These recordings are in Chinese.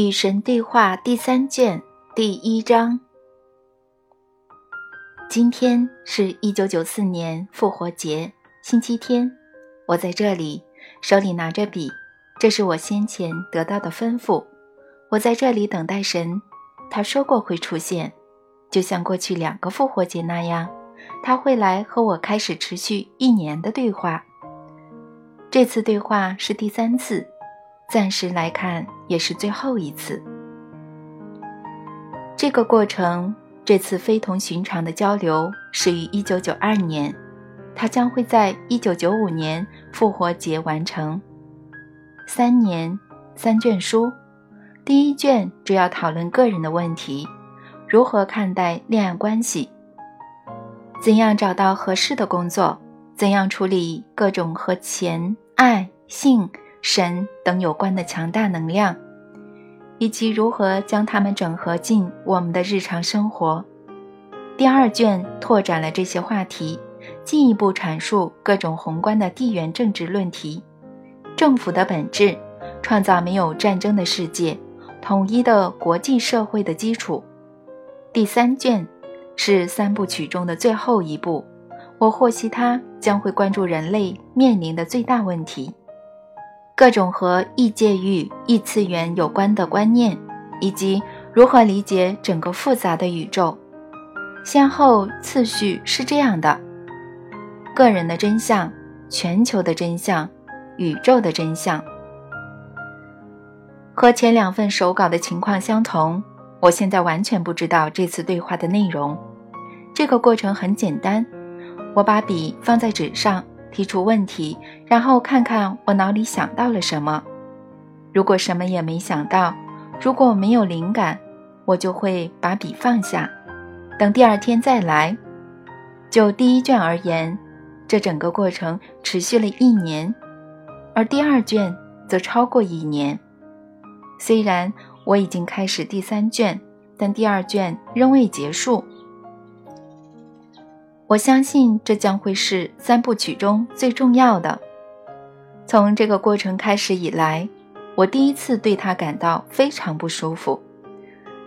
与神对话第三卷第一章。今天是一九九四年复活节，星期天。我在这里，手里拿着笔，这是我先前得到的吩咐。我在这里等待神，他说过会出现，就像过去两个复活节那样，他会来和我开始持续一年的对话。这次对话是第三次。暂时来看，也是最后一次。这个过程，这次非同寻常的交流始于1992年，它将会在1995年复活节完成。三年，三卷书。第一卷主要讨论个人的问题，如何看待恋爱关系，怎样找到合适的工作，怎样处理各种和钱、爱、性。神等有关的强大能量，以及如何将它们整合进我们的日常生活。第二卷拓展了这些话题，进一步阐述各种宏观的地缘政治论题、政府的本质、创造没有战争的世界、统一的国际社会的基础。第三卷是三部曲中的最后一部，我获悉它将会关注人类面临的最大问题。各种和异界域、异次元有关的观念，以及如何理解整个复杂的宇宙，先后次序是这样的：个人的真相、全球的真相、宇宙的真相。和前两份手稿的情况相同，我现在完全不知道这次对话的内容。这个过程很简单，我把笔放在纸上。提出问题，然后看看我脑里想到了什么。如果什么也没想到，如果没有灵感，我就会把笔放下，等第二天再来。就第一卷而言，这整个过程持续了一年，而第二卷则超过一年。虽然我已经开始第三卷，但第二卷仍未结束。我相信这将会是三部曲中最重要的。从这个过程开始以来，我第一次对它感到非常不舒服。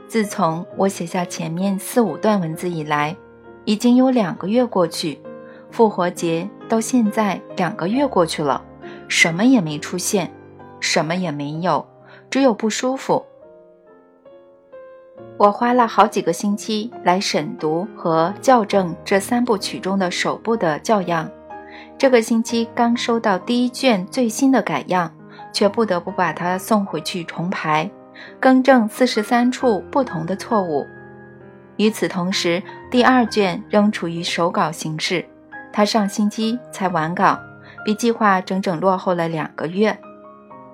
自从我写下前面四五段文字以来，已经有两个月过去，复活节到现在两个月过去了，什么也没出现，什么也没有，只有不舒服。我花了好几个星期来审读和校正这三部曲中的首部的校样。这个星期刚收到第一卷最新的改样，却不得不把它送回去重排，更正四十三处不同的错误。与此同时，第二卷仍处于手稿形式，他上星期才完稿，比计划整整落后了两个月。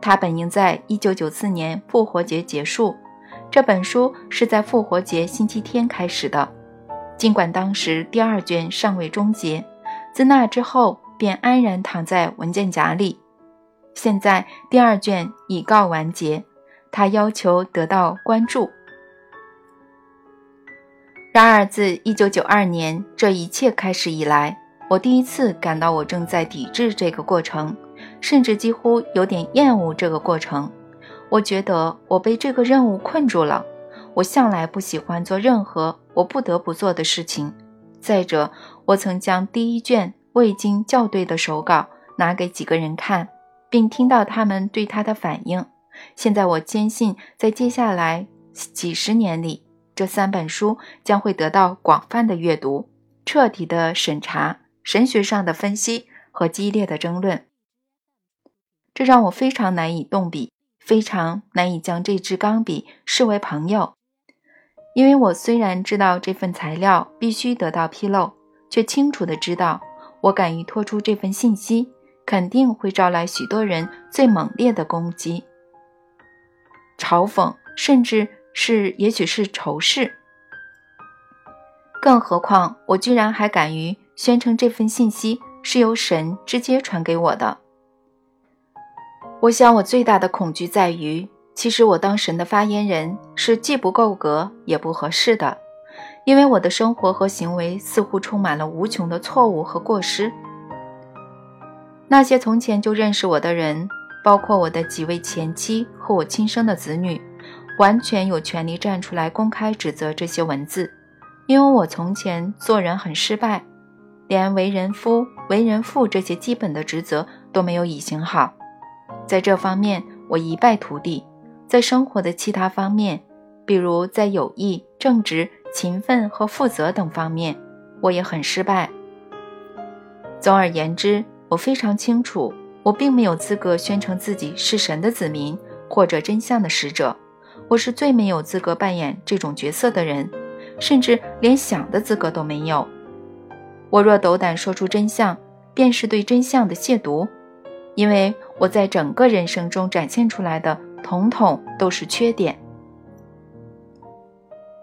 他本应在一九九四年复活节结束。这本书是在复活节星期天开始的，尽管当时第二卷尚未终结，自那之后便安然躺在文件夹里。现在第二卷已告完结，他要求得到关注。然而，自1992年这一切开始以来，我第一次感到我正在抵制这个过程，甚至几乎有点厌恶这个过程。我觉得我被这个任务困住了。我向来不喜欢做任何我不得不做的事情。再者，我曾将第一卷未经校对的手稿拿给几个人看，并听到他们对他的反应。现在我坚信，在接下来几十年里，这三本书将会得到广泛的阅读、彻底的审查、神学上的分析和激烈的争论。这让我非常难以动笔。非常难以将这支钢笔视为朋友，因为我虽然知道这份材料必须得到披露，却清楚的知道，我敢于托出这份信息，肯定会招来许多人最猛烈的攻击、嘲讽，甚至是也许是仇视。更何况，我居然还敢于宣称这份信息是由神直接传给我的。我想，我最大的恐惧在于，其实我当神的发言人是既不够格也不合适的，因为我的生活和行为似乎充满了无穷的错误和过失。那些从前就认识我的人，包括我的几位前妻和我亲生的子女，完全有权利站出来公开指责这些文字，因为我从前做人很失败，连为人夫、为人父这些基本的职责都没有履行好，在这方面我一败涂地。在生活的其他方面，比如在友谊、正直、勤奋和负责等方面，我也很失败。总而言之，我非常清楚，我并没有资格宣称自己是神的子民或者真相的使者。我是最没有资格扮演这种角色的人，甚至连想的资格都没有。我若斗胆说出真相，便是对真相的亵渎，因为我在整个人生中展现出来的统统都是缺点。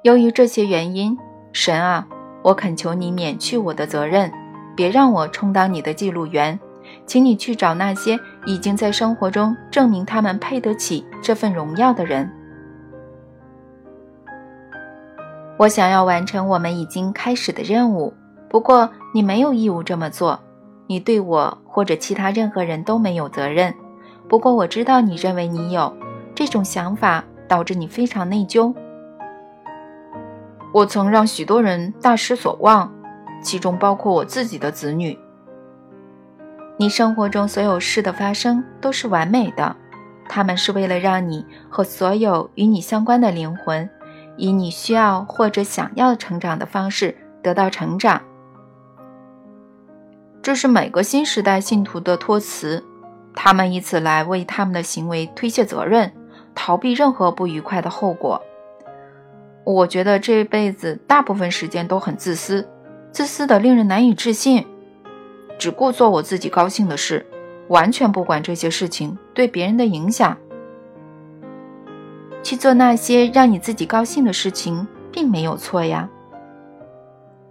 由于这些原因，神啊，我恳求你免去我的责任，别让我充当你的记录员，请你去找那些已经在生活中证明他们配得起这份荣耀的人。我想要完成我们已经开始的任务，不过你没有义务这么做。你对我或者其他任何人都没有责任。不过我知道你认为你有这种想法，导致你非常内疚。我曾让许多人大失所望，其中包括我自己的子女。你生活中所有事的发生都是完美的，他们是为了让你和所有与你相关的灵魂。以你需要或者想要成长的方式得到成长，这是每个新时代信徒的托词。他们以此来为他们的行为推卸责任，逃避任何不愉快的后果。我觉得这辈子大部分时间都很自私，自私的令人难以置信，只顾做我自己高兴的事，完全不管这些事情对别人的影响。去做那些让你自己高兴的事情，并没有错呀。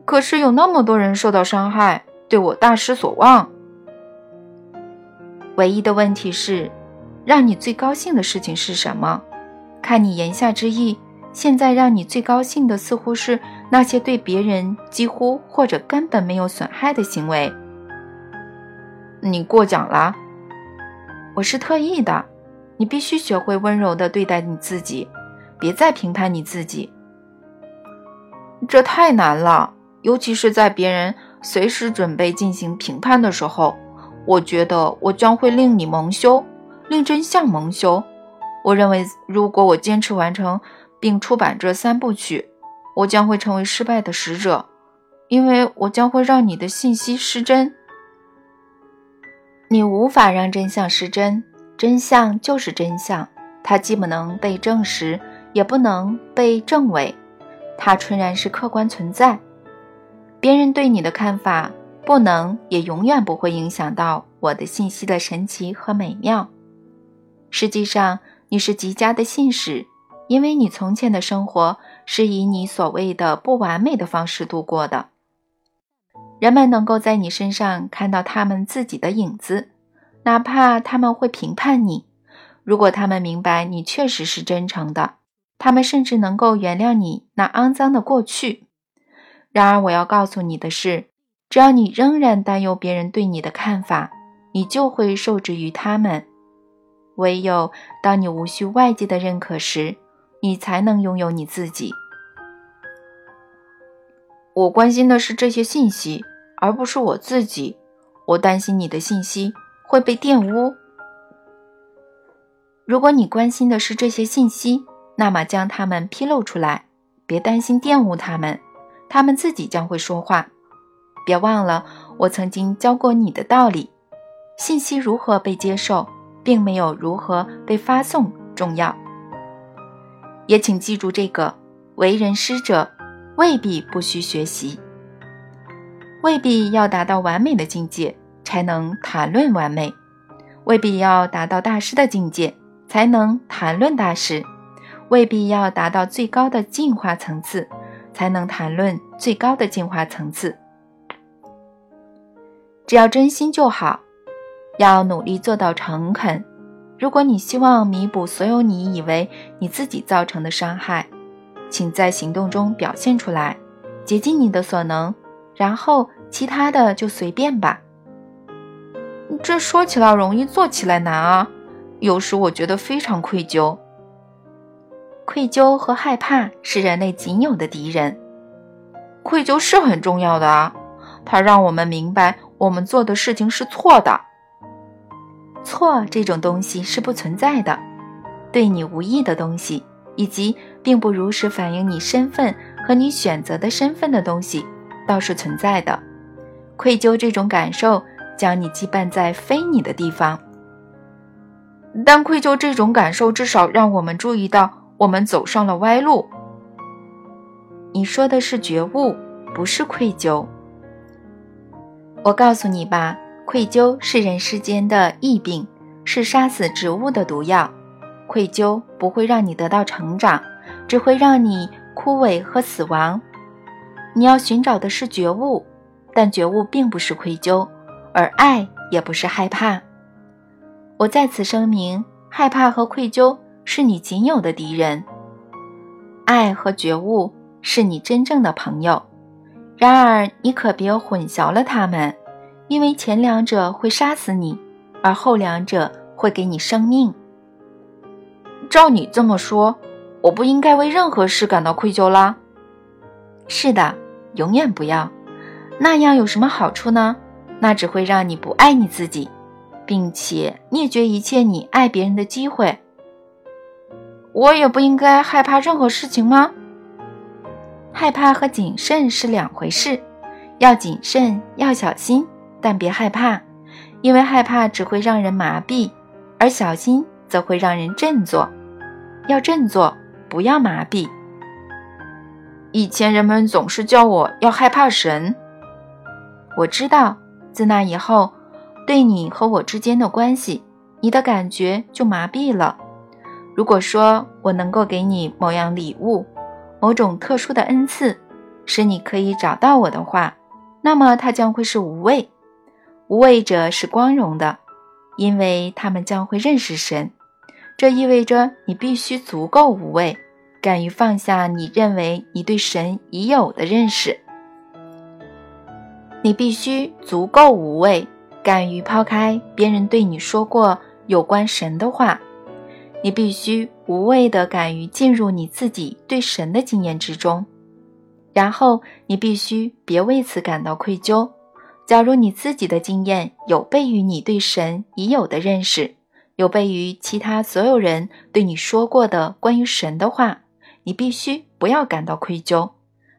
可是有那么多人受到伤害，对我大失所望。唯一的问题是，让你最高兴的事情是什么？看你言下之意，现在让你最高兴的似乎是那些对别人几乎或者根本没有损害的行为。你过奖了，我是特意的。你必须学会温柔的对待你自己，别再评判你自己。这太难了，尤其是在别人随时准备进行评判的时候。我觉得我将会令你蒙羞，令真相蒙羞。我认为，如果我坚持完成并出版这三部曲，我将会成为失败的使者，因为我将会让你的信息失真。你无法让真相失真。真相就是真相，它既不能被证实，也不能被证伪，它纯然是客观存在。别人对你的看法，不能也永远不会影响到我的信息的神奇和美妙。实际上，你是极佳的信使，因为你从前的生活是以你所谓的不完美的方式度过的。人们能够在你身上看到他们自己的影子。哪怕他们会评判你，如果他们明白你确实是真诚的，他们甚至能够原谅你那肮脏的过去。然而，我要告诉你的是，只要你仍然担忧别人对你的看法，你就会受制于他们。唯有当你无需外界的认可时，你才能拥有你自己。我关心的是这些信息，而不是我自己。我担心你的信息。会被玷污。如果你关心的是这些信息，那么将它们披露出来，别担心玷污他们，他们自己将会说话。别忘了我曾经教过你的道理：信息如何被接受，并没有如何被发送重要。也请记住这个：为人师者未必不需学习，未必要达到完美的境界。才能谈论完美，未必要达到大师的境界才能谈论大师，未必要达到最高的进化层次才能谈论最高的进化层次。只要真心就好，要努力做到诚恳。如果你希望弥补所有你以为你自己造成的伤害，请在行动中表现出来，竭尽你的所能，然后其他的就随便吧。这说起来容易，做起来难啊！有时我觉得非常愧疚。愧疚和害怕是人类仅有的敌人。愧疚是很重要的啊，它让我们明白我们做的事情是错的。错这种东西是不存在的，对你无益的东西，以及并不如实反映你身份和你选择的身份的东西，倒是存在的。愧疚这种感受将你羁绊在非你的地方，但愧疚这种感受至少让我们注意到我们走上了歪路。你说的是觉悟，不是愧疚。我告诉你吧，愧疚是人世间的疫病，是杀死植物的毒药。愧疚不会让你得到成长，只会让你枯萎和死亡。你要寻找的是觉悟，但觉悟并不是愧疚，而爱也不是害怕。我在此声明，害怕和愧疚是你仅有的敌人，爱和觉悟。是你真正的朋友，然而你可别混淆了他们，因为前两者会杀死你，而后两者会给你生命。照你这么说，我不应该为任何事感到愧疚啦？是的，永远不要。那样有什么好处呢？那只会让你不爱你自己，并且灭绝一切你爱别人的机会。我也不应该害怕任何事情吗？害怕和谨慎是两回事，要谨慎，要小心，但别害怕，因为害怕只会让人麻痹，而小心则会让人振作。要振作，不要麻痹。以前人们总是叫我要害怕神，我知道，自那以后，对你和我之间的关系，你的感觉就麻痹了。如果说我能够给你某样礼物，某种特殊的恩赐，使你可以找到我的话，那么它将会是无畏。无畏者是光荣的，因为他们将会认识神。这意味着你必须足够无畏，敢于放下你认为你对神已有的认识。你必须足够无畏，敢于抛开别人对你说过有关神的话。你必须无畏地敢于进入你自己对神的经验之中，然后你必须别为此感到愧疚。假如你自己的经验有悖于你对神已有的认识，有悖于其他所有人对你说过的关于神的话，你必须不要感到愧疚。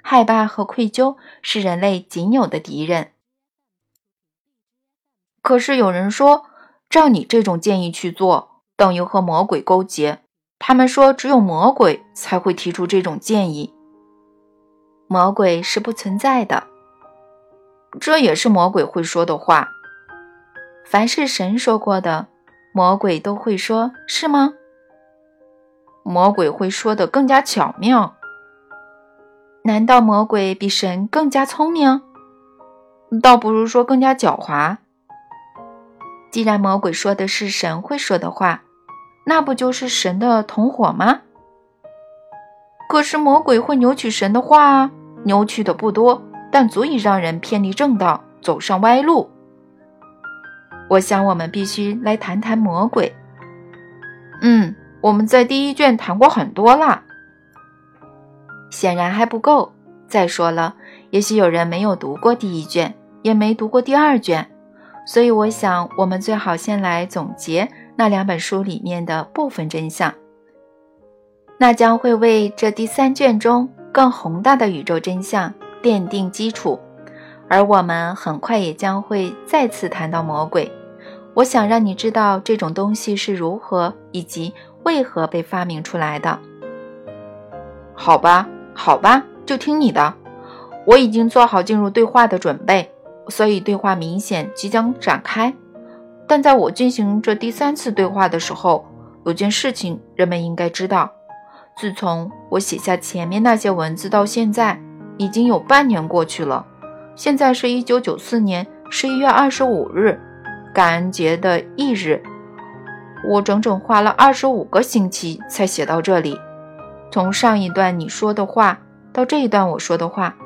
害怕和愧疚是人类仅有的敌人。可是有人说，照你这种建议去做。等于和魔鬼勾结。他们说，只有魔鬼才会提出这种建议。魔鬼是不存在的，这也是魔鬼会说的话。凡是神说过的，魔鬼都会说，是吗？魔鬼会说的更加巧妙。难道魔鬼比神更加聪明？倒不如说更加狡猾。既然魔鬼说的是神会说的话。那不就是神的同伙吗？可是魔鬼会扭曲神的话，扭曲的不多，但足以让人偏离正道，走上歪路。我想我们必须来谈谈魔鬼。嗯，我们在第一卷谈过很多了，显然还不够。再说了，也许有人没有读过第一卷，也没读过第二卷，所以我想我们最好先来总结。那两本书里面的部分真相，那将会为这第三卷中更宏大的宇宙真相奠定基础。而我们很快也将会再次谈到魔鬼。我想让你知道这种东西是如何以及为何被发明出来的。好吧，好吧，就听你的。我已经做好进入对话的准备，所以对话明显即将展开。但在我进行这第三次对话的时候，有件事情人们应该知道：自从我写下前面那些文字到现在，已经有半年过去了。现在是一九九四年十一月二十五日，感恩节的翌日。我整整花了二十五个星期才写到这里。从上一段你说的话到这一段我说的话，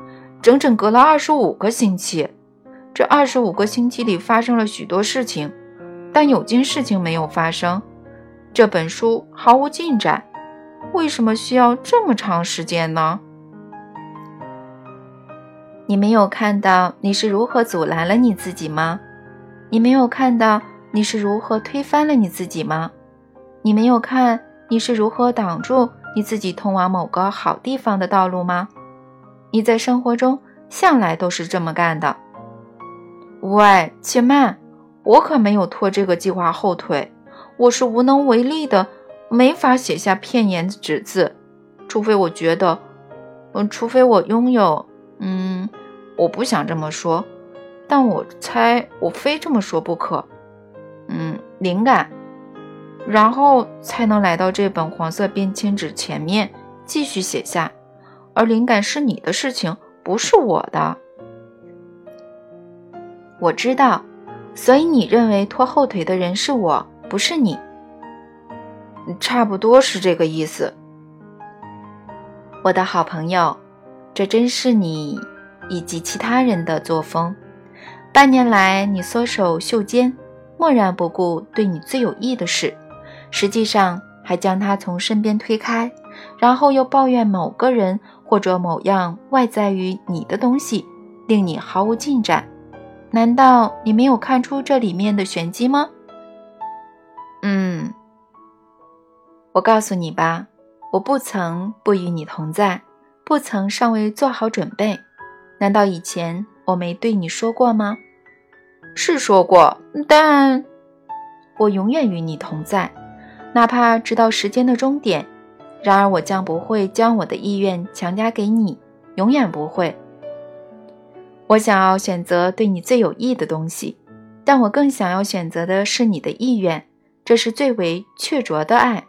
整整隔了二十五个星期。这二十五个星期里发生了许多事情。但有件事情没有发生，这本书毫无进展。为什么需要这么长时间呢？你没有看到你是如何阻拦了你自己吗？你没有看到你是如何推翻了你自己吗？你没有看你是如何挡住你自己通往某个好地方的道路吗？你在生活中向来都是这么干的。喂，且慢，我可没有拖这个计划后腿，我是无能为力的，没法写下片言只字，除非我觉得，嗯，除非我拥有，嗯。我不想这么说，但我猜我非这么说不可。嗯，灵感，然后才能来到这本黄色便签纸前面继续写下。而灵感是你的事情，不是我的。我知道，所以你认为拖后腿的人是我，不是你。差不多是这个意思。我的好朋友，这真是你。以及其他人的作风，半年来你缩手袖间，漠然不顾对你最有益的事，实际上还将他从身边推开，然后又抱怨某个人或者某样外在于你的东西，令你毫无进展。难道你没有看出这里面的玄机吗？嗯，我告诉你吧，我不曾不与你同在，不曾尚未做好准备。难道以前我没对你说过吗？是说过，但我永远与你同在，哪怕直到时间的终点。然而，我将不会将我的意愿强加给你，永远不会。我想要选择对你最有益的东西，但我更想要选择的是你的意愿，这是最为确凿的爱。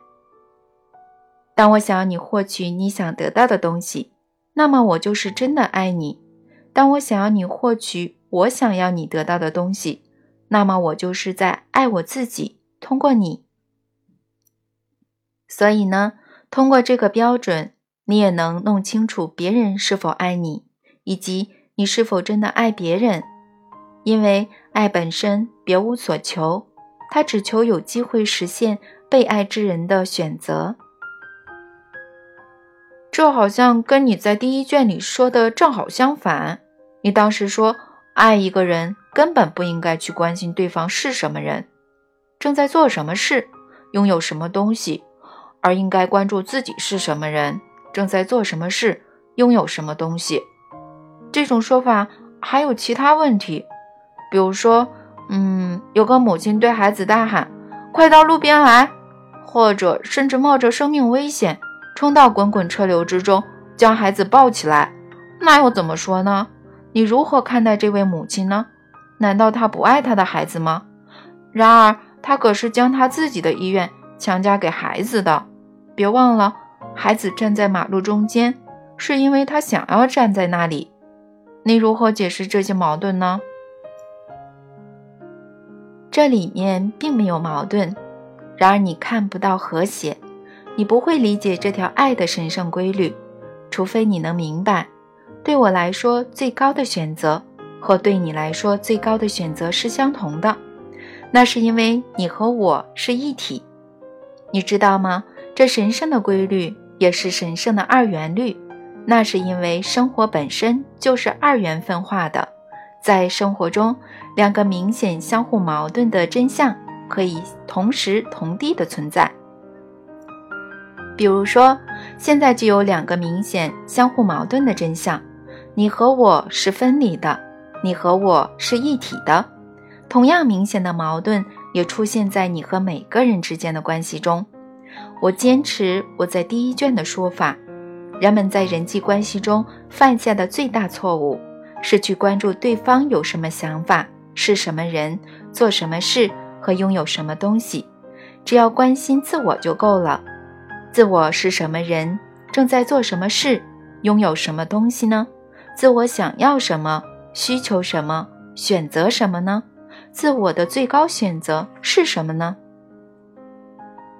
当我想要你获取你想得到的东西，那么我就是真的爱你。当我想要你获取我想要你得到的东西，那么我就是在爱我自己。通过你，所以呢，通过这个标准，你也能弄清楚别人是否爱你，以及你是否真的爱别人。因为爱本身别无所求，它只求有机会实现被爱之人的选择。这好像跟你在第一卷里说的正好相反。你当时说，爱一个人根本不应该去关心对方是什么人，正在做什么事，拥有什么东西，而应该关注自己是什么人，正在做什么事，拥有什么东西。这种说法还有其他问题，比如说，嗯，有个母亲对孩子大喊：“快到路边来！”或者甚至冒着生命危险。冲到滚滚车流之中，将孩子抱起来，那又怎么说呢？你如何看待这位母亲呢？难道她不爱她的孩子吗？然而，她可是将她自己的意愿强加给孩子的。别忘了，孩子站在马路中间，是因为他想要站在那里。你如何解释这些矛盾呢？这里面并没有矛盾，然而你看不到和谐。你不会理解这条爱的神圣规律，除非你能明白，对我来说最高的选择和对你来说最高的选择是相同的。那是因为你和我是一体，你知道吗？这神圣的规律也是神圣的二元律。那是因为生活本身就是二元分化的，在生活中，两个明显相互矛盾的真相可以同时同地的存在。比如说，现在就有两个明显相互矛盾的真相：你和我是分离的，你和我是一体的。同样明显的矛盾也出现在你和每个人之间的关系中。我坚持我在第一卷的说法：人们在人际关系中犯下的最大错误，是去关注对方有什么想法、是什么人、做什么事和拥有什么东西。只要关心自我就够了。自我是什么人？正在做什么事？拥有什么东西呢？自我想要什么？需求什么？选择什么呢？自我的最高选择是什么呢？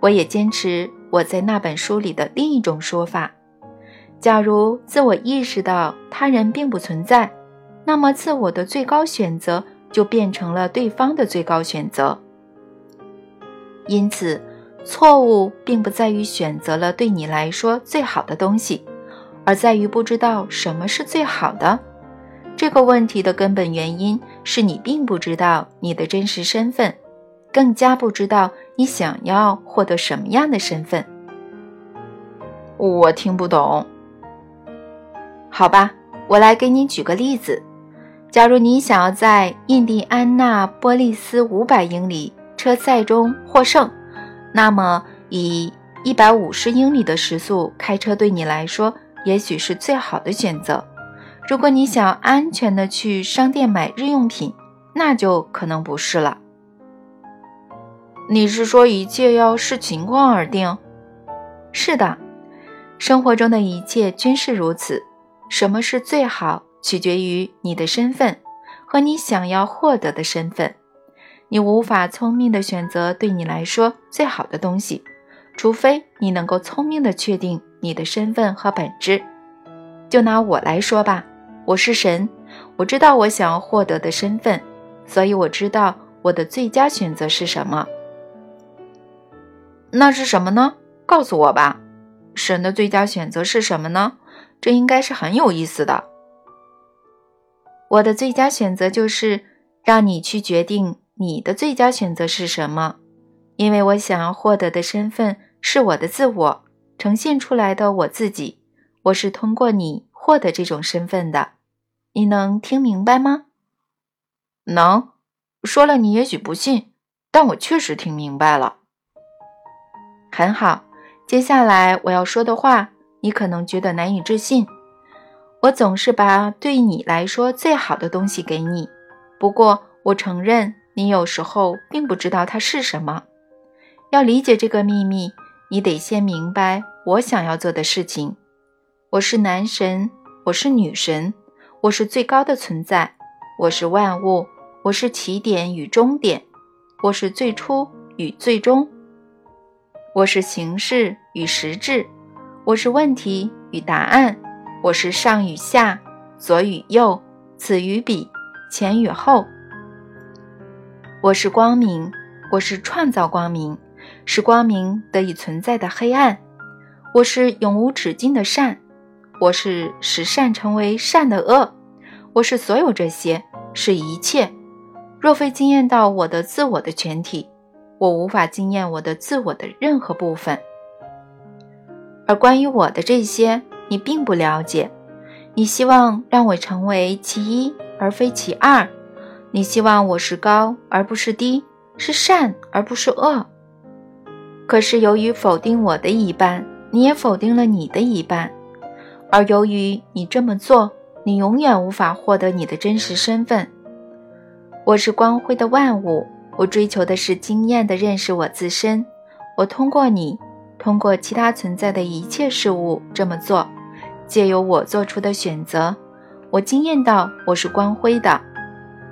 我也坚持我在那本书里的另一种说法：假如自我意识到他人并不存在，那么自我的最高选择就变成了对方的最高选择。因此。错误并不在于选择了对你来说最好的东西，而在于不知道什么是最好的。这个问题的根本原因是你并不知道你的真实身份，更加不知道你想要获得什么样的身份。我听不懂。好吧，我来给你举个例子。假如你想要在印第安纳波利斯五百英里车赛中获胜，那么以一百五十英里的时速开车对你来说也许是最好的选择。如果你想安全的去商店买日用品，那就可能不是了。你是说一切要视情况而定？是的，生活中的一切均是如此。什么是最好？取决于你的身份和你想要获得的身份。你无法聪明的选择对你来说最好的东西，除非你能够聪明的确定你的身份和本质。就拿我来说吧，我是神，我知道我想要获得的身份，所以我知道我的最佳选择是什么。那是什么呢？告诉我吧，神的最佳选择是什么呢？这应该是很有意思的。我的最佳选择就是让你去决定你的最佳选择是什么，因为我想要获得的身份是我的自我呈现出来的我自己。我是通过你获得这种身份的，你能听明白吗？能。说了你也许不信，但我确实听明白了。很好，接下来我要说的话，你可能觉得难以置信。我总是把对你来说最好的东西给你，不过我承认你有时候并不知道它是什么。要理解这个秘密，你得先明白我想要做的事情。我是男神，我是女神，我是最高的存在，我是万物，我是起点与终点，我是最初与最终，我是形式与实质，我是问题与答案。我是上与下，左与右，此与彼，前与后。我是光明，我是创造光明，使光明得以存在的黑暗。我是永无止境的善，我是使善成为善的恶。我是所有这些，是一切。若非惊艳到我的自我的全体，我无法惊艳我的自我的任何部分。而关于我的这些。你并不了解，你希望让我成为其一而非其二，你希望我是高而不是低，是善而不是恶。可是由于否定我的一半，你也否定了你的一半，而由于你这么做，你永远无法获得你的真实身份。我是光辉的万物，我追求的是经验的认识我自身，我通过你，通过其他存在的一切事物这么做。借由我做出的选择，我惊艳到我是光辉的，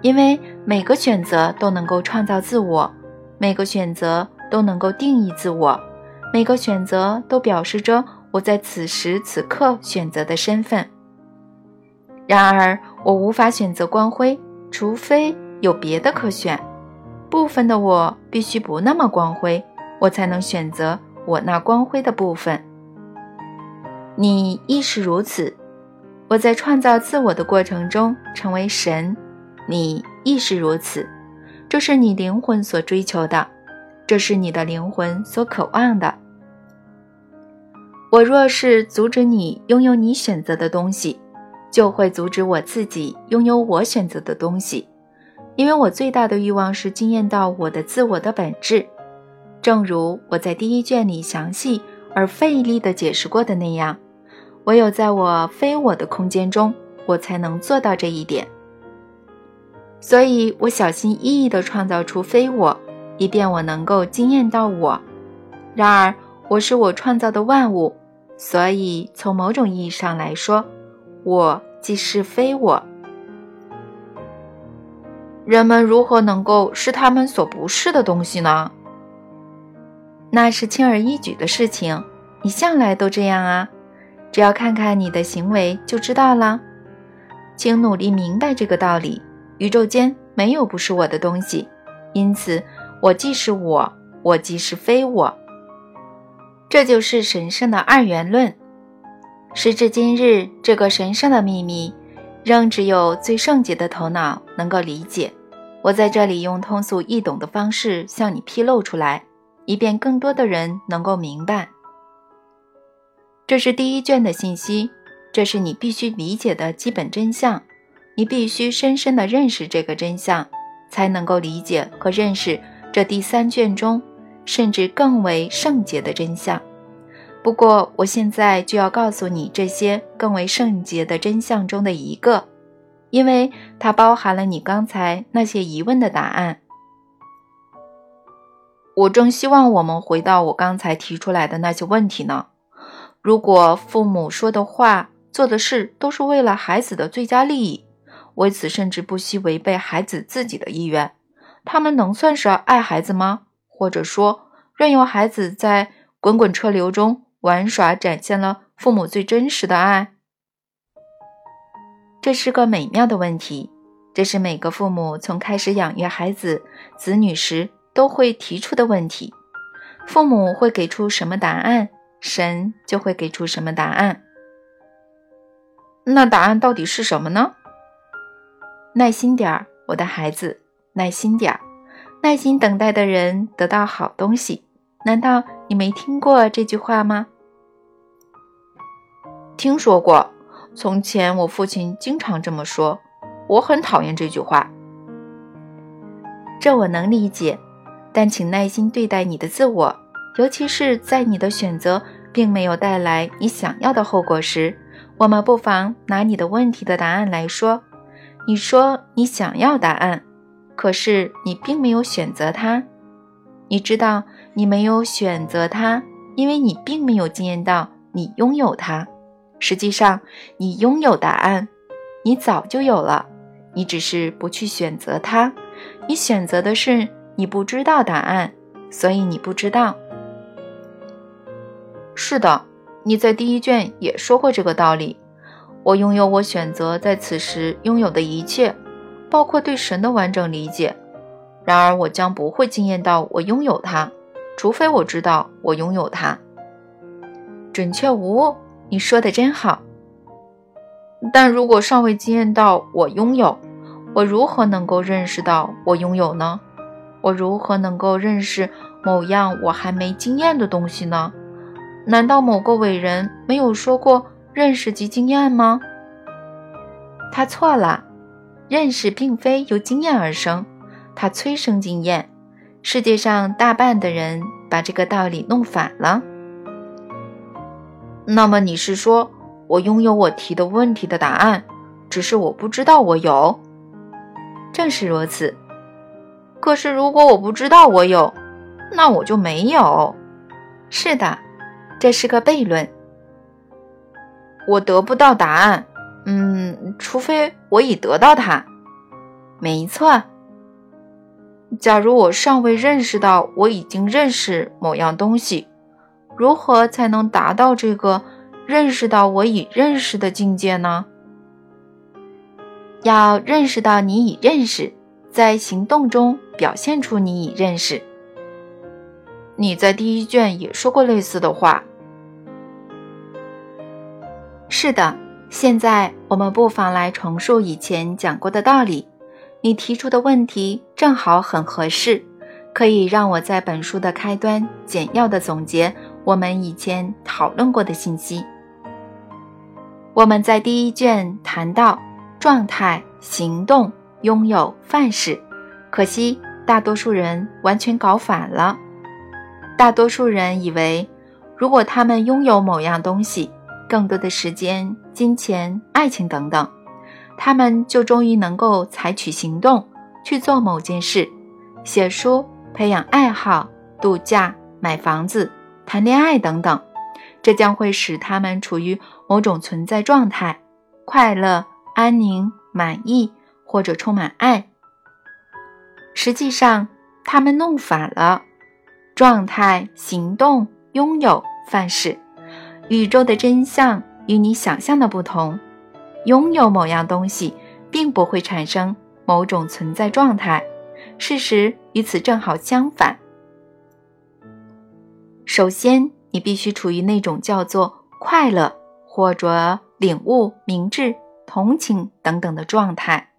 因为每个选择都能够创造自我，每个选择都能够定义自我，每个选择都表示着我在此时此刻选择的身份。然而，我无法选择光辉，除非有别的可选。部分的我必须不那么光辉，我才能选择我那光辉的部分。你亦是如此。我在创造自我的过程中成为神，你亦是如此。这是你灵魂所追求的，这是你的灵魂所渴望的。我若是阻止你拥有你选择的东西，就会阻止我自己拥有我选择的东西，因为我最大的欲望是惊艳到我的自我的本质。正如我在第一卷里详细而费力地解释过的那样。唯有在我非我的空间中，我才能做到这一点。所以我小心翼翼地创造出非我，以便我能够惊艳到我。然而，我是我创造的万物，所以从某种意义上来说，我即是非我。人们如何能够是他们所不是的东西呢？那是轻而易举的事情，你向来都这样啊。只要看看你的行为就知道了，请努力明白这个道理：宇宙间没有不是我的东西，因此我既是我，我即是非我，这就是神圣的二元论。时至今日，这个神圣的秘密，仍只有最圣洁的头脑能够理解。我在这里用通俗易懂的方式向你披露出来，以便更多的人能够明白。这是第一卷的信息，这是你必须理解的基本真相。你必须深深地认识这个真相，才能够理解和认识这第三卷中甚至更为圣洁的真相。不过，我现在就要告诉你这些更为圣洁的真相中的一个。因为它包含了你刚才那些疑问的答案。我正希望我们回到我刚才提出来的那些问题呢。如果父母说的话、做的事都是为了孩子的最佳利益，为此甚至不惜违背孩子自己的意愿，他们能算是爱孩子吗？或者说，任由孩子在滚滚车流中玩耍，展现了父母最真实的爱？这是个美妙的问题，这是每个父母从开始养育孩子、子女时都会提出的问题。父母会给出什么答案，神就会给出什么答案。那答案到底是什么呢？耐心点儿，我的孩子，耐心点儿。耐心等待的人得到好东西。难道你没听过这句话吗？听说过。从前，我父亲经常这么说，我很讨厌这句话。这我能理解，但请耐心对待你的自我，尤其是在你的选择并没有带来你想要的后果时。我们不妨拿你的问题的答案来说。你说你想要答案，可是你并没有选择它。你知道你没有选择它，因为你并没有经验到你拥有它。实际上，你拥有答案，你早就有了，你只是不去选择它。你选择的是你不知道答案，所以你不知道。是的，你在第一卷也说过这个道理。我拥有我选择在此时拥有的一切，包括对神的完整理解。然而，我将不会惊艳到我拥有它，除非我知道我拥有它。准确无误。你说的真好，但如果尚未经验到我拥有，我如何能够认识到我拥有呢？我如何能够认识某样我还没经验的东西呢？难道某个伟人没有说过认识即经验吗？他错了，认识并非由经验而生，它催生经验。世界上大半的人把这个道理弄反了。那么你是说，我拥有我提的问题的答案，只是我不知道我有？正是如此。可是如果我不知道我有，那我就没有。是的，这是个悖论。我得不到答案，嗯，除非我已得到它。没错。假如我尚未认识到我已经认识某样东西。如何才能达到这个认识到我已认识的境界呢？要认识到你已认识，在行动中表现出你已认识。你在第一卷也说过类似的话。是的，现在我们不妨来重述以前讲过的道理。你提出的问题正好很合适，可以让我在本书的开端简要的总结。我们以前讨论过的信息，我们在第一卷谈到状态、行动、拥有、范式，可惜大多数人完全搞反了。大多数人以为，如果他们拥有某样东西，更多的时间、金钱、爱情等等，他们就终于能够采取行动去做某件事，写书、培养爱好、度假、买房子。谈恋爱等等，这将会使他们处于某种存在状态，快乐、安宁、满意或者充满爱。实际上，他们弄反了状态、行动、拥有、范式。宇宙的真相与你想象的不同。拥有某样东西，并不会产生某种存在状态。事实与此正好相反。首先，你必须处于那种叫做快乐或者领悟、明智、同情等等的状态。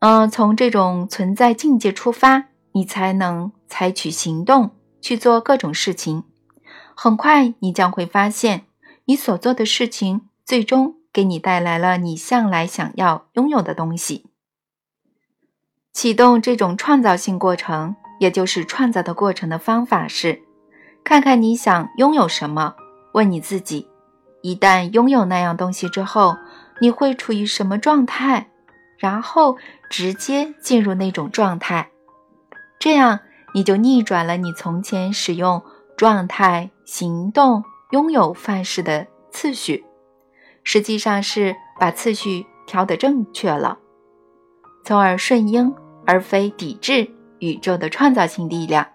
嗯，从这种存在境界出发，你才能采取行动去做各种事情。很快，你将会发现，你所做的事情最终给你带来了你向来想要拥有的东西。启动这种创造性过程，也就是创造的过程的方法是：看看你想拥有什么，问你自己，一旦拥有那样东西之后，你会处于什么状态，然后直接进入那种状态，这样你就逆转了你从前使用。状态、行动、拥有范式的次序，实际上是把次序调得正确了，从而顺应而非抵制宇宙的创造性力量。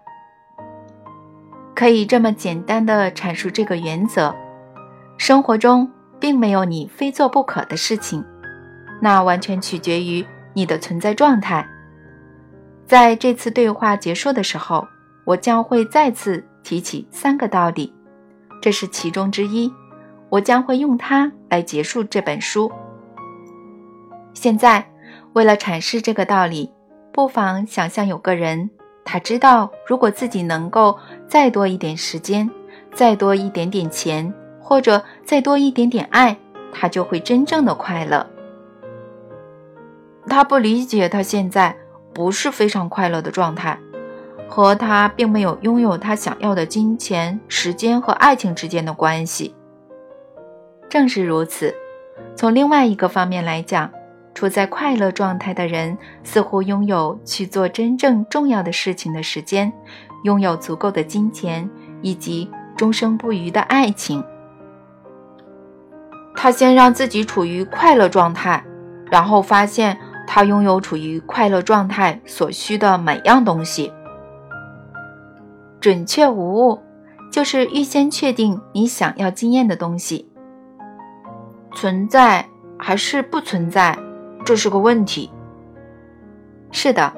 可以这么简单的阐述这个原则：生活中并没有你非做不可的事情，那完全取决于你的存在状态。在这次对话结束的时候，我将会再次。提起三个道理，这是其中之一。我将会用它来结束这本书。现在，为了阐释这个道理，不妨想象有个人，他知道，如果自己能够再多一点时间，再多一点点钱，或者再多一点点爱，他就会真正的快乐。他不理解他现在不是非常快乐的状态。和他并没有拥有他想要的金钱、时间和爱情之间的关系。正是如此，从另外一个方面来讲，处在快乐状态的人似乎拥有去做真正重要的事情的时间，拥有足够的金钱以及终生不渝的爱情。他先让自己处于快乐状态，然后发现他拥有处于快乐状态所需的每样东西。准确无误，就是预先确定你想要经验的东西存在还是不存在，这是个问题。是的，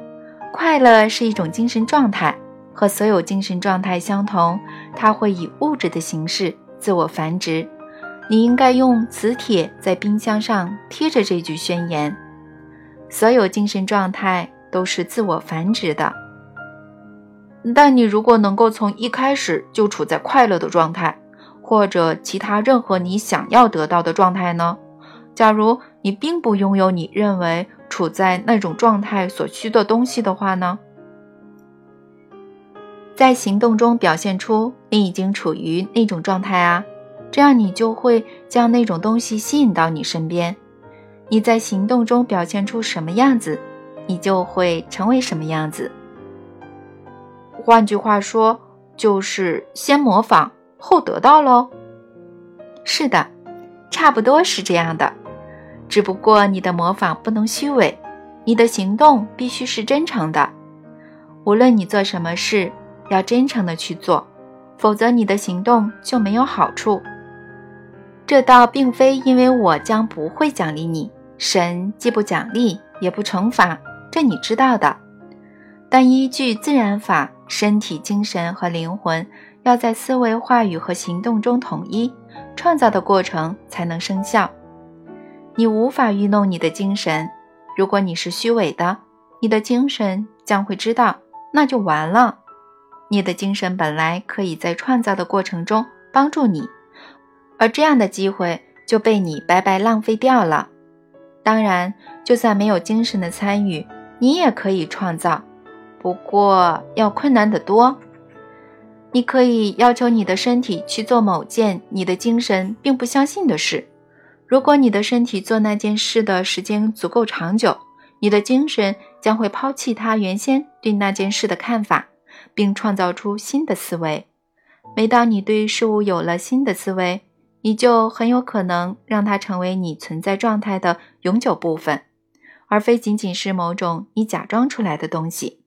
快乐是一种精神状态，和所有精神状态相同，它会以物质的形式自我繁殖。你应该用磁铁在冰箱上贴着这句宣言：所有精神状态都是自我繁殖的。但你如果能够从一开始就处在快乐的状态，或者其他任何你想要得到的状态呢？假如你并不拥有你认为处在那种状态所需的东西的话呢？在行动中表现出你已经处于那种状态啊，这样你就会将那种东西吸引到你身边。你在行动中表现出什么样子，你就会成为什么样子。换句话说，就是先模仿后得到喽。是的，差不多是这样的。只不过你的模仿不能虚伪，你的行动必须是真诚的。无论你做什么事，要真诚的去做，否则你的行动就没有好处。这倒并非因为我将不会奖励你，神既不奖励也不惩罚，这你知道的。但依据自然法。身体、精神和灵魂要在思维、话语和行动中统一，创造的过程才能生效。你无法愚弄你的精神。如果你是虚伪的，你的精神将会知道，那就完了。你的精神本来可以在创造的过程中帮助你，而这样的机会就被你白白浪费掉了。当然，就算没有精神的参与，你也可以创造。不过要困难得多。你可以要求你的身体去做某件你的精神并不相信的事。如果你的身体做那件事的时间足够长久，你的精神将会抛弃他原先对那件事的看法，并创造出新的思维。每当你对事物有了新的思维，你就很有可能让它成为你存在状态的永久部分，而非仅仅是某种你假装出来的东西。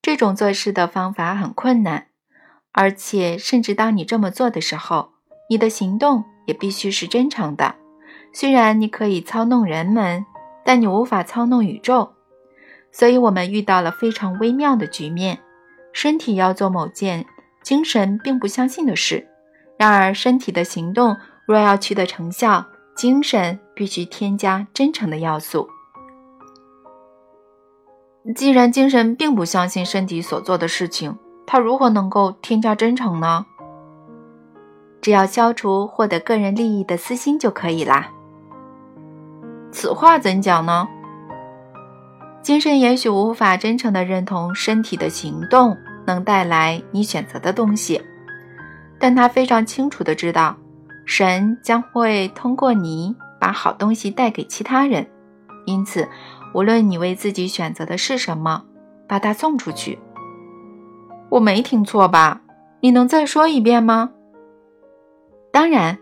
这种做事的方法很困难，而且甚至当你这么做的时候，你的行动也必须是真诚的。虽然你可以操弄人们，但你无法操弄宇宙。所以，我们遇到了非常微妙的局面：身体要做某件精神并不相信的事。然而，身体的行动若要取得成效，精神必须添加真诚的要素。既然精神并不相信身体所做的事情，它如何能够添加真诚呢？只要消除获得个人利益的私心就可以啦。此话怎讲呢？精神也许无法真诚地认同身体的行动能带来你选择的东西，但他非常清楚地知道，神将会通过你把好东西带给其他人。因此，无论你为自己选择的是什么，把它送出去。我没听错吧？你能再说一遍吗？当然，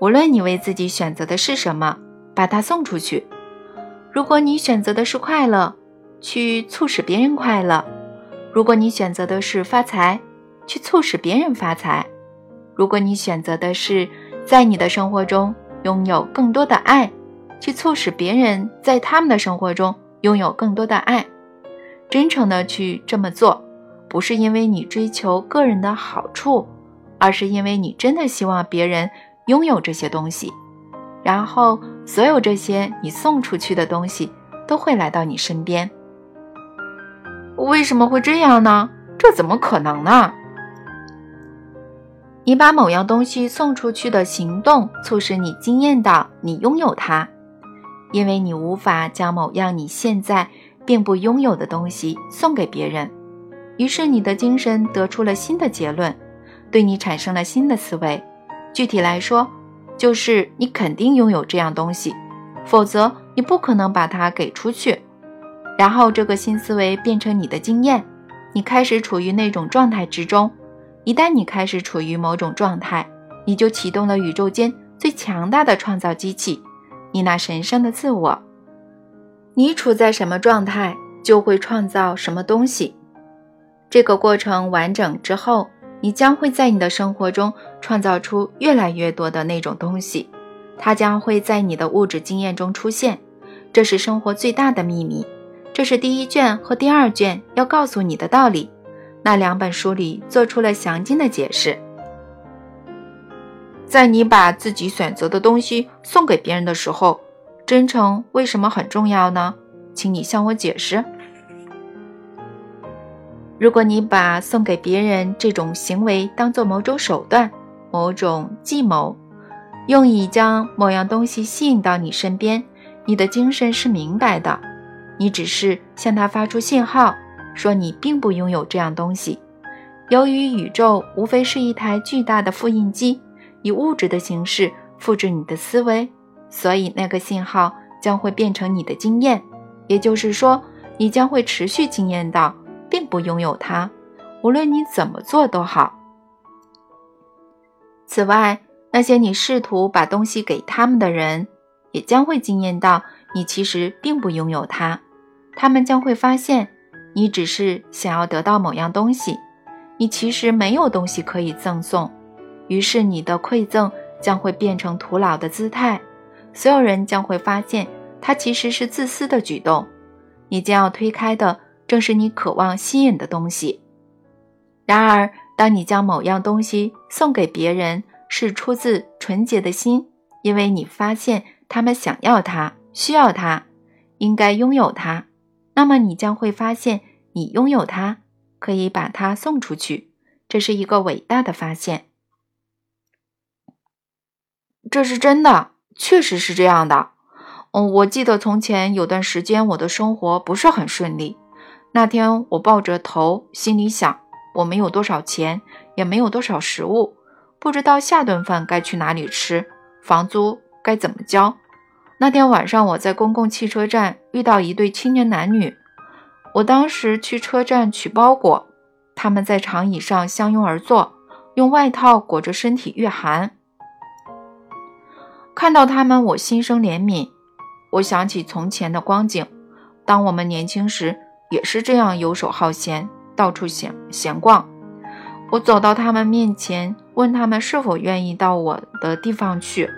无论你为自己选择的是什么。把它送出去。如果你选择的是快乐，去促使别人快乐；如果你选择的是发财，去促使别人发财；如果你选择的是在你的生活中拥有更多的爱，去促使别人在他们的生活中拥有更多的爱。真诚的去这么做，不是因为你追求个人的好处，而是因为你真的希望别人拥有这些东西。然后，所有这些你送出去的东西都会来到你身边。为什么会这样呢？这怎么可能呢？你把某样东西送出去的行动，促使你惊艳到你拥有它，因为你无法将某样你现在并不拥有的东西送给别人。于是，你的精神得出了新的结论，对你产生了新的思维。具体来说，就是你肯定拥有这样东西，否则你不可能把它给出去。然后这个新思维变成你的经验，你开始处于那种状态之中。一旦你开始处于某种状态，你就启动了宇宙间最强大的创造机器，你那神圣的自我。你处在什么状态，就会创造什么东西。这个过程完整之后。你将会在你的生活中创造出越来越多的那种东西，它将会在你的物质经验中出现。这是生活最大的秘密，这是第一卷和第二卷要告诉你的道理。那两本书里做出了详尽的解释。在你把自己选择的东西送给别人的时候，真诚为什么很重要呢？请你向我解释。如果你把送给别人这种行为当做某种手段、某种计谋，用以将某样东西吸引到你身边，你的精神是明白的。你只是向他发出信号，说你并不拥有这样东西。由于宇宙无非是一台巨大的复印机，以物质的形式复制你的思维，所以那个信号将会变成你的经验。也就是说，你将会持续经验到。并不拥有它，无论你怎么做都好。此外，那些你试图把东西给他们的人，也将会惊艳到你其实并不拥有它。他们将会发现，你只是想要得到某样东西，你其实没有东西可以赠送。于是，你的馈赠将会变成徒劳的姿态。所有人将会发现，它其实是自私的举动。你将要推开的。正是你渴望吸引的东西。然而，当你将某样东西送给别人，是出自纯洁的心，因为你发现他们想要它、需要它、应该拥有它，那么你将会发现你拥有它，可以把它送出去。这是一个伟大的发现。这是真的，确实是这样的。嗯，我记得从前有段时间，我的生活不是很顺利。那天我抱着头，心里想：我没有多少钱，也没有多少食物，不知道下顿饭该去哪里吃，房租该怎么交。那天晚上，我在公共汽车站遇到一对青年男女。我当时去车站取包裹，他们在长椅上相拥而坐，用外套裹着身体御寒。看到他们，我心生怜悯。我想起从前的光景，当我们年轻时。也是这样游手好闲，到处闲闲逛。我走到他们面前，问他们是否愿意到我的地方去，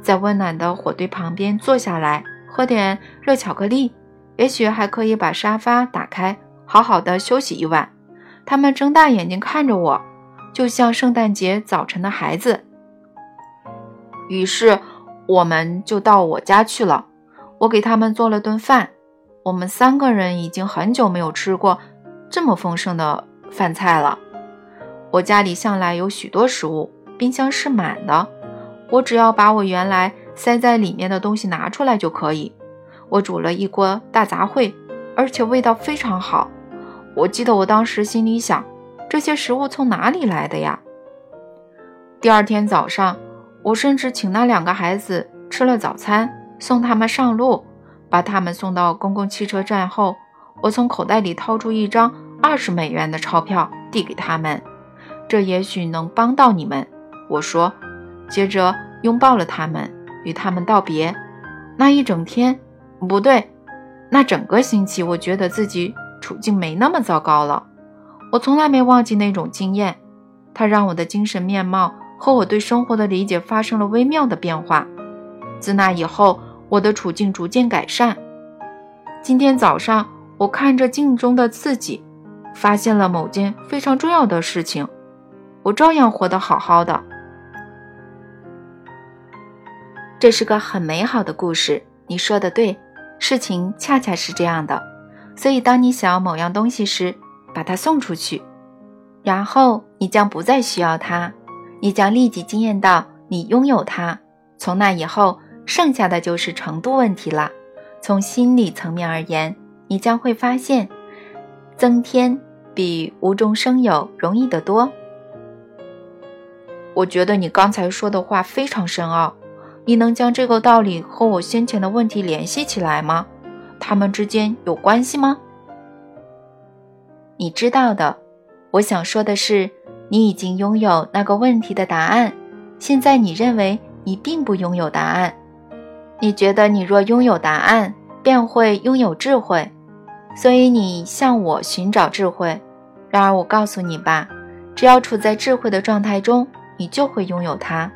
在温暖的火堆旁边坐下来，喝点热巧克力，也许还可以把沙发打开，好好的休息一晚。他们睁大眼睛看着我，就像圣诞节早晨的孩子。于是，我们就到我家去了。我给他们做了顿饭。我们三个人已经很久没有吃过这么丰盛的饭菜了。我家里向来有许多食物，冰箱是满的。我只要把我原来塞在里面的东西拿出来就可以。我煮了一锅大杂烩，而且味道非常好。我记得我当时心里想：这些食物从哪里来的呀？第二天早上，我甚至请那两个孩子吃了早餐，送他们上路。把他们送到公共汽车站后，我从口袋里掏出一张二十美元的钞票递给他们。这也许能帮到你们，我说。接着拥抱了他们，与他们道别。那一整天，不对，那整个星期，我觉得自己处境没那么糟糕了。我从来没忘记那种经验，它让我的精神面貌和我对生活的理解发生了微妙的变化。自那以后，我的处境逐渐改善。今天早上，我看着镜中的自己，发现了某件非常重要的事情：我照样活得好好的。这是个很美好的故事，你说的对，事情恰恰是这样的。所以，当你想要某样东西时，把它送出去，然后你将不再需要它，你将立即惊艳到你拥有它。从那以后，剩下的就是程度问题了。从心理层面而言，你将会发现，增添比无中生有容易得多。我觉得你刚才说的话非常深奥。你能将这个道理和我先前的问题联系起来吗？他们之间有关系吗？你知道的。我想说的是，你已经拥有那个问题的答案。现在你认为你并不拥有答案。你觉得你若拥有答案，便会拥有智慧，所以你向我寻找智慧。然而我告诉你吧，只要处在智慧的状态中，你就会拥有它。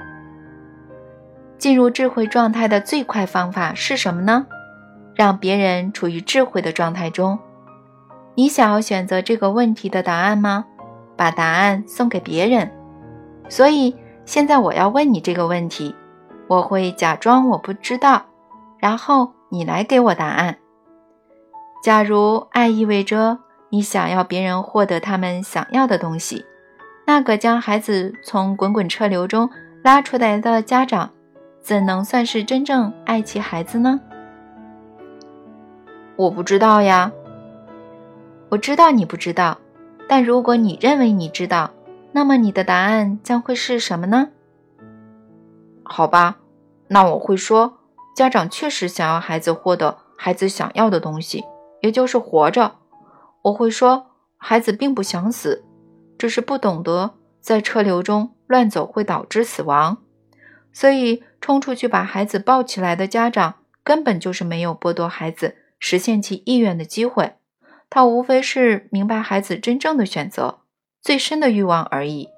进入智慧状态的最快方法是什么呢？让别人处于智慧的状态中。你想要选择这个问题的答案吗？把答案送给别人。所以现在我要问你这个问题，我会假装我不知道，然后你来给我答案。假如爱意味着你想要别人获得他们想要的东西，那个将孩子从滚滚车流中拉出来的家长。怎能算是真正爱其孩子呢？我不知道呀。我知道你不知道，但如果你认为你知道，那么你的答案将会是什么呢？好吧，那我会说，家长确实想要孩子获得孩子想要的东西，也就是活着。我会说，孩子并不想死，只是不懂得在车流中乱走会导致死亡。所以，冲出去把孩子抱起来的家长，根本就是没有剥夺孩子实现其意愿的机会。他无非是明白孩子真正的选择、最深的欲望而已。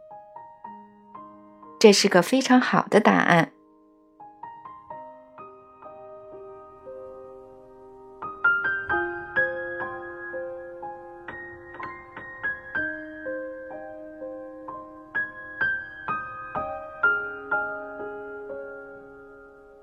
这是个非常好的答案。